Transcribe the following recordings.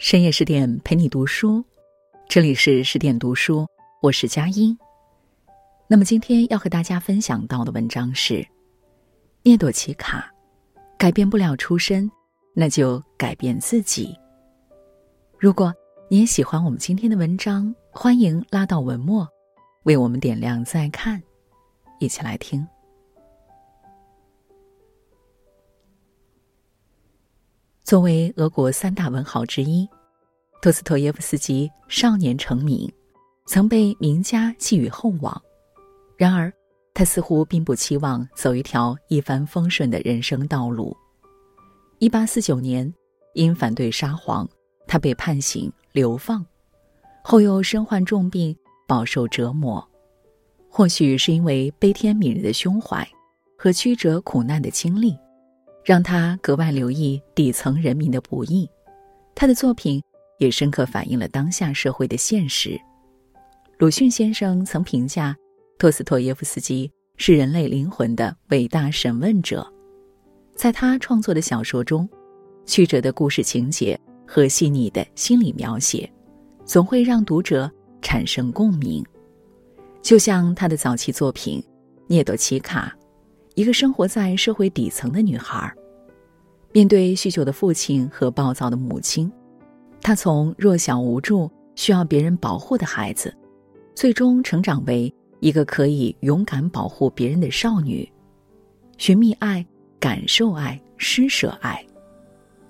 深夜十点陪你读书，这里是十点读书，我是佳音。那么今天要和大家分享到的文章是聂朵奇卡，改变不了出身，那就改变自己。如果你也喜欢我们今天的文章，欢迎拉到文末为我们点亮再看，一起来听。作为俄国三大文豪之一，托斯托耶夫斯基少年成名，曾被名家寄予厚望。然而，他似乎并不期望走一条一帆风顺的人生道路。一八四九年，因反对沙皇，他被判刑流放，后又身患重病，饱受折磨。或许是因为悲天悯人的胸怀和曲折苦难的经历。让他格外留意底层人民的不易，他的作品也深刻反映了当下社会的现实。鲁迅先生曾评价托斯托耶夫斯基是人类灵魂的伟大审问者，在他创作的小说中，曲折的故事情节和细腻的心理描写，总会让读者产生共鸣。就像他的早期作品《涅朵奇卡》。一个生活在社会底层的女孩，面对酗酒的父亲和暴躁的母亲，她从弱小无助、需要别人保护的孩子，最终成长为一个可以勇敢保护别人的少女，寻觅爱、感受爱、施舍爱。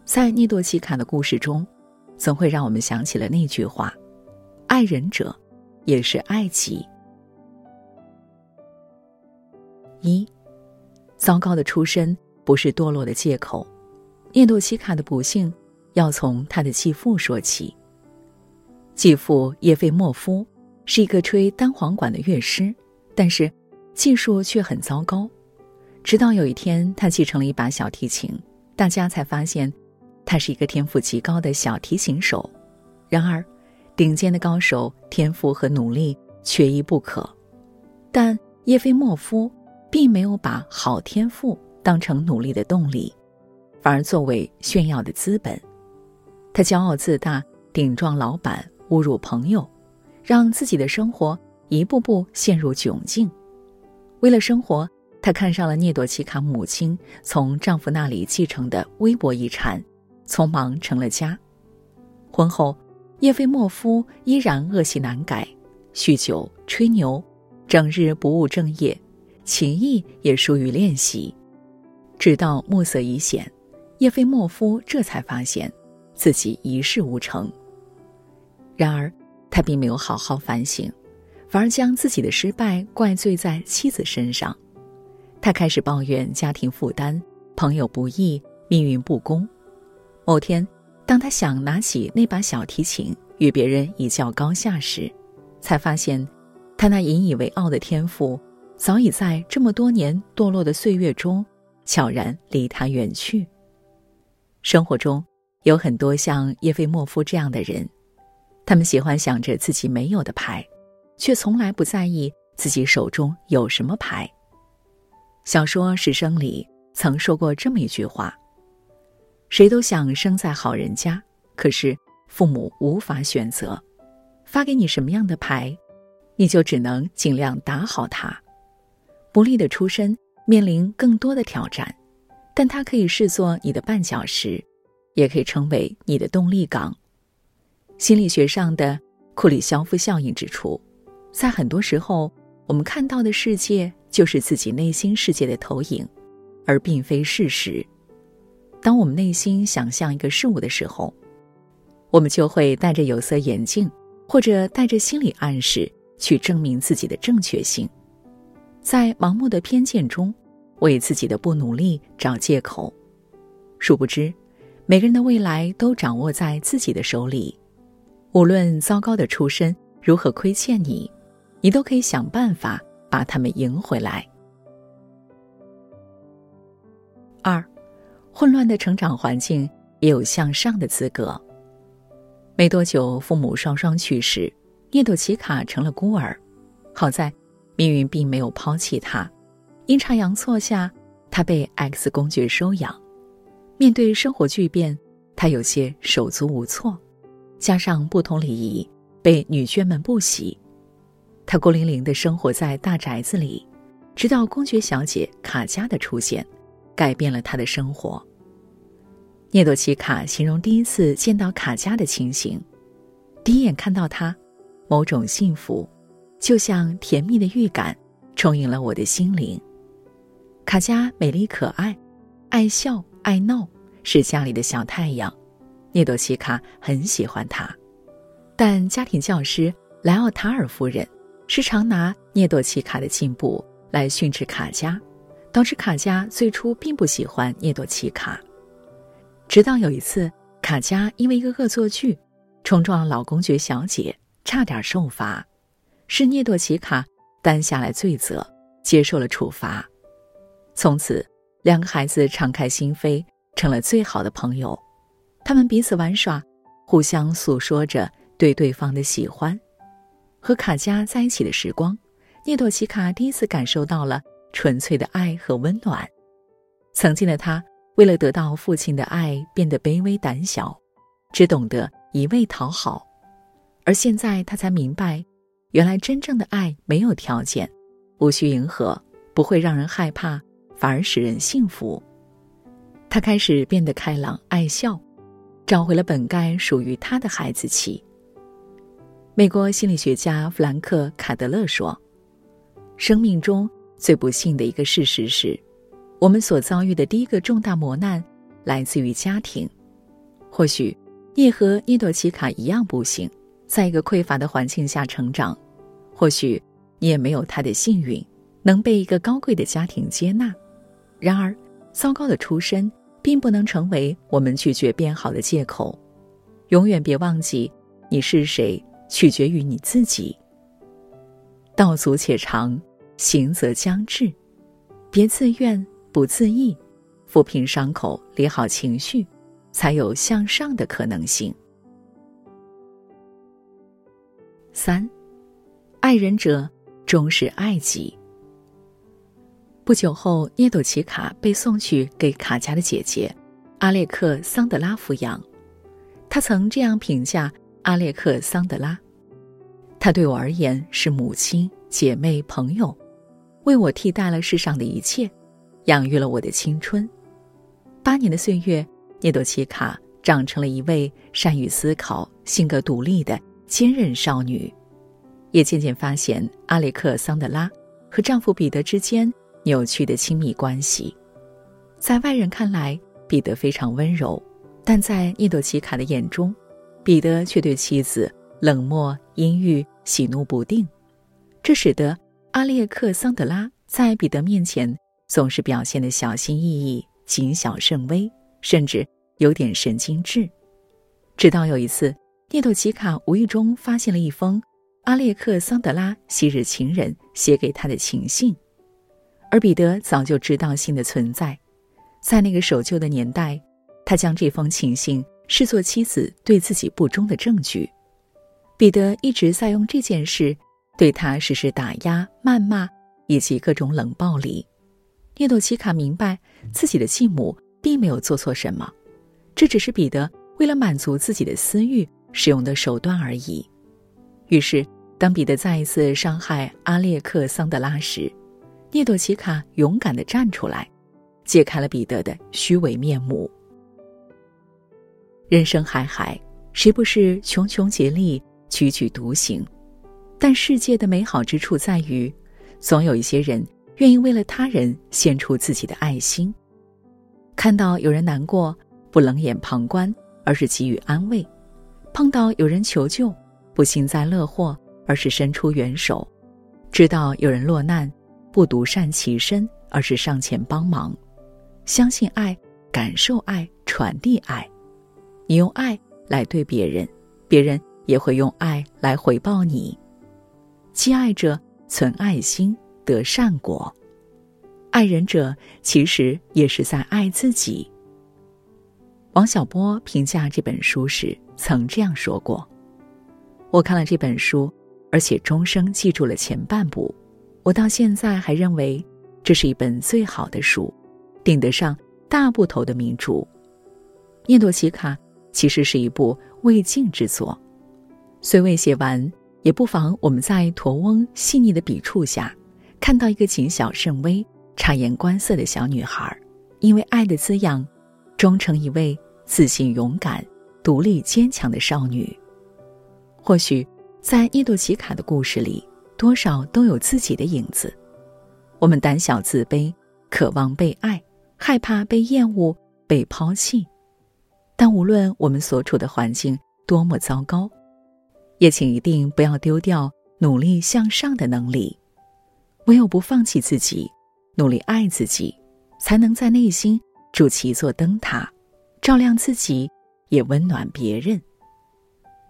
在涅多奇卡的故事中，总会让我们想起了那句话：“爱人者，也是爱己。”一。糟糕的出身不是堕落的借口。涅朵奇卡的不幸要从他的继父说起。继父叶费莫夫是一个吹单簧管的乐师，但是技术却很糟糕。直到有一天，他继承了一把小提琴，大家才发现他是一个天赋极高的小提琴手。然而，顶尖的高手天赋和努力缺一不可，但叶菲莫夫。并没有把好天赋当成努力的动力，反而作为炫耀的资本。他骄傲自大，顶撞老板，侮辱朋友，让自己的生活一步步陷入窘境。为了生活，他看上了涅朵奇卡母亲从丈夫那里继承的微薄遗产，匆忙成了家。婚后，叶菲莫夫依然恶习难改，酗酒、吹牛，整日不务正业。琴艺也疏于练习，直到暮色已显，叶菲莫夫这才发现自己一事无成。然而，他并没有好好反省，反而将自己的失败怪罪在妻子身上。他开始抱怨家庭负担、朋友不义、命运不公。某天，当他想拿起那把小提琴与别人一较高下时，才发现，他那引以为傲的天赋。早已在这么多年堕落的岁月中，悄然离他远去。生活中有很多像叶菲莫夫这样的人，他们喜欢想着自己没有的牌，却从来不在意自己手中有什么牌。小说《师生》里曾说过这么一句话：“谁都想生在好人家，可是父母无法选择，发给你什么样的牌，你就只能尽量打好它。”不利的出身面临更多的挑战，但它可以视作你的绊脚石，也可以成为你的动力港。心理学上的库里肖夫效应指出，在很多时候，我们看到的世界就是自己内心世界的投影，而并非事实。当我们内心想象一个事物的时候，我们就会戴着有色眼镜，或者带着心理暗示去证明自己的正确性。在盲目的偏见中，为自己的不努力找借口，殊不知，每个人的未来都掌握在自己的手里。无论糟糕的出身如何亏欠你，你都可以想办法把他们赢回来。二，混乱的成长环境也有向上的资格。没多久，父母双双去世，涅朵奇卡成了孤儿。好在。命运并没有抛弃他，阴差阳错下，他被 X 公爵收养。面对生活巨变，他有些手足无措，加上不同礼仪，被女眷们不喜。她孤零零的生活在大宅子里，直到公爵小姐卡佳的出现，改变了她的生活。涅朵奇卡形容第一次见到卡佳的情形：第一眼看到她，某种幸福，就像甜蜜的预感，充盈了我的心灵。卡佳美丽可爱，爱笑爱闹，是家里的小太阳。涅朵奇卡很喜欢她，但家庭教师莱奥塔尔夫人时常拿涅朵奇卡的进步来训斥卡佳，导致卡佳最初并不喜欢涅朵奇卡。直到有一次，卡佳因为一个恶作剧，冲撞老公爵小姐，差点受罚，是涅朵奇卡担下来罪责，接受了处罚。从此，两个孩子敞开心扉，成了最好的朋友。他们彼此玩耍，互相诉说着对对方的喜欢。和卡佳在一起的时光，涅朵奇卡第一次感受到了纯粹的爱和温暖。曾经的他。为了得到父亲的爱，变得卑微胆小，只懂得一味讨好。而现在，他才明白，原来真正的爱没有条件，无需迎合，不会让人害怕，反而使人幸福。他开始变得开朗爱笑，找回了本该属于他的孩子气。美国心理学家弗兰克·卡德勒说：“生命中最不幸的一个事实是。”我们所遭遇的第一个重大磨难，来自于家庭。或许，你也和涅朵奇卡一样不幸，在一个匮乏的环境下成长；或许，你也没有他的幸运，能被一个高贵的家庭接纳。然而，糟糕的出身并不能成为我们拒绝变好的借口。永远别忘记，你是谁取决于你自己。道阻且长，行则将至，别自怨。不自艾，抚平伤口，理好情绪，才有向上的可能性。三，爱人者终是爱己。不久后，涅朵奇卡被送去给卡佳的姐姐阿列克桑德拉抚养。他曾这样评价阿列克桑德拉：“她对我而言是母亲、姐妹、朋友，为我替代了世上的一切。”养育了我的青春，八年的岁月，涅朵奇卡长成了一位善于思考、性格独立的坚韧少女，也渐渐发现阿列克桑德拉和丈夫彼得之间扭曲的亲密关系。在外人看来，彼得非常温柔，但在涅朵奇卡的眼中，彼得却对妻子冷漠、阴郁、喜怒不定，这使得阿列克桑德拉在彼得面前。总是表现的小心翼翼、谨小慎微，甚至有点神经质。直到有一次，涅朵奇卡无意中发现了一封阿列克桑德拉昔日情人写给他的情信，而彼得早就知道信的存在。在那个守旧的年代，他将这封情信视作妻子对自己不忠的证据。彼得一直在用这件事对他实施打压、谩骂以及各种冷暴力。涅朵奇卡明白自己的继母并没有做错什么，这只是彼得为了满足自己的私欲使用的手段而已。于是，当彼得再一次伤害阿列克桑德拉时，涅朵奇卡勇敢地站出来，揭开了彼得的虚伪面目。人生海海，谁不是穷穷竭力、踽踽独行？但世界的美好之处在于，总有一些人。愿意为了他人献出自己的爱心，看到有人难过，不冷眼旁观，而是给予安慰；碰到有人求救，不幸灾乐祸，而是伸出援手；知道有人落难，不独善其身，而是上前帮忙。相信爱，感受爱，传递爱。你用爱来对别人，别人也会用爱来回报你。积爱者存爱心。得善果，爱人者其实也是在爱自己。王小波评价这本书时曾这样说过：“我看了这本书，而且终生记住了前半部，我到现在还认为这是一本最好的书，顶得上大部头的名著。”聂朵奇卡其实是一部未尽之作。虽未写完，也不妨我们在驼翁细腻的笔触下，看到一个谨小慎微、察言观色的小女孩，因为爱的滋养，终成一位自信、勇敢、独立、坚强的少女。或许，在叶朵奇卡的故事里，多少都有自己的影子。我们胆小自卑，渴望被爱，害怕被厌恶、被抛弃。但无论我们所处的环境多么糟糕，也请一定不要丢掉努力向上的能力。唯有不放弃自己，努力爱自己，才能在内心筑起一座灯塔，照亮自己，也温暖别人。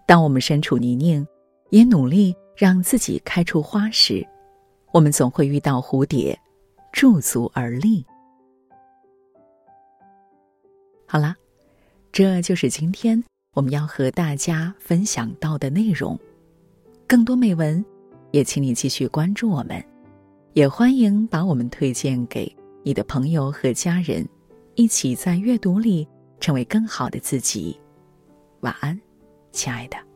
当我们身处泥泞，也努力让自己开出花时，我们总会遇到蝴蝶，驻足而立。好啦，这就是今天我们要和大家分享到的内容。更多美文，也请你继续关注我们，也欢迎把我们推荐给你的朋友和家人，一起在阅读里成为更好的自己。晚安，亲爱的。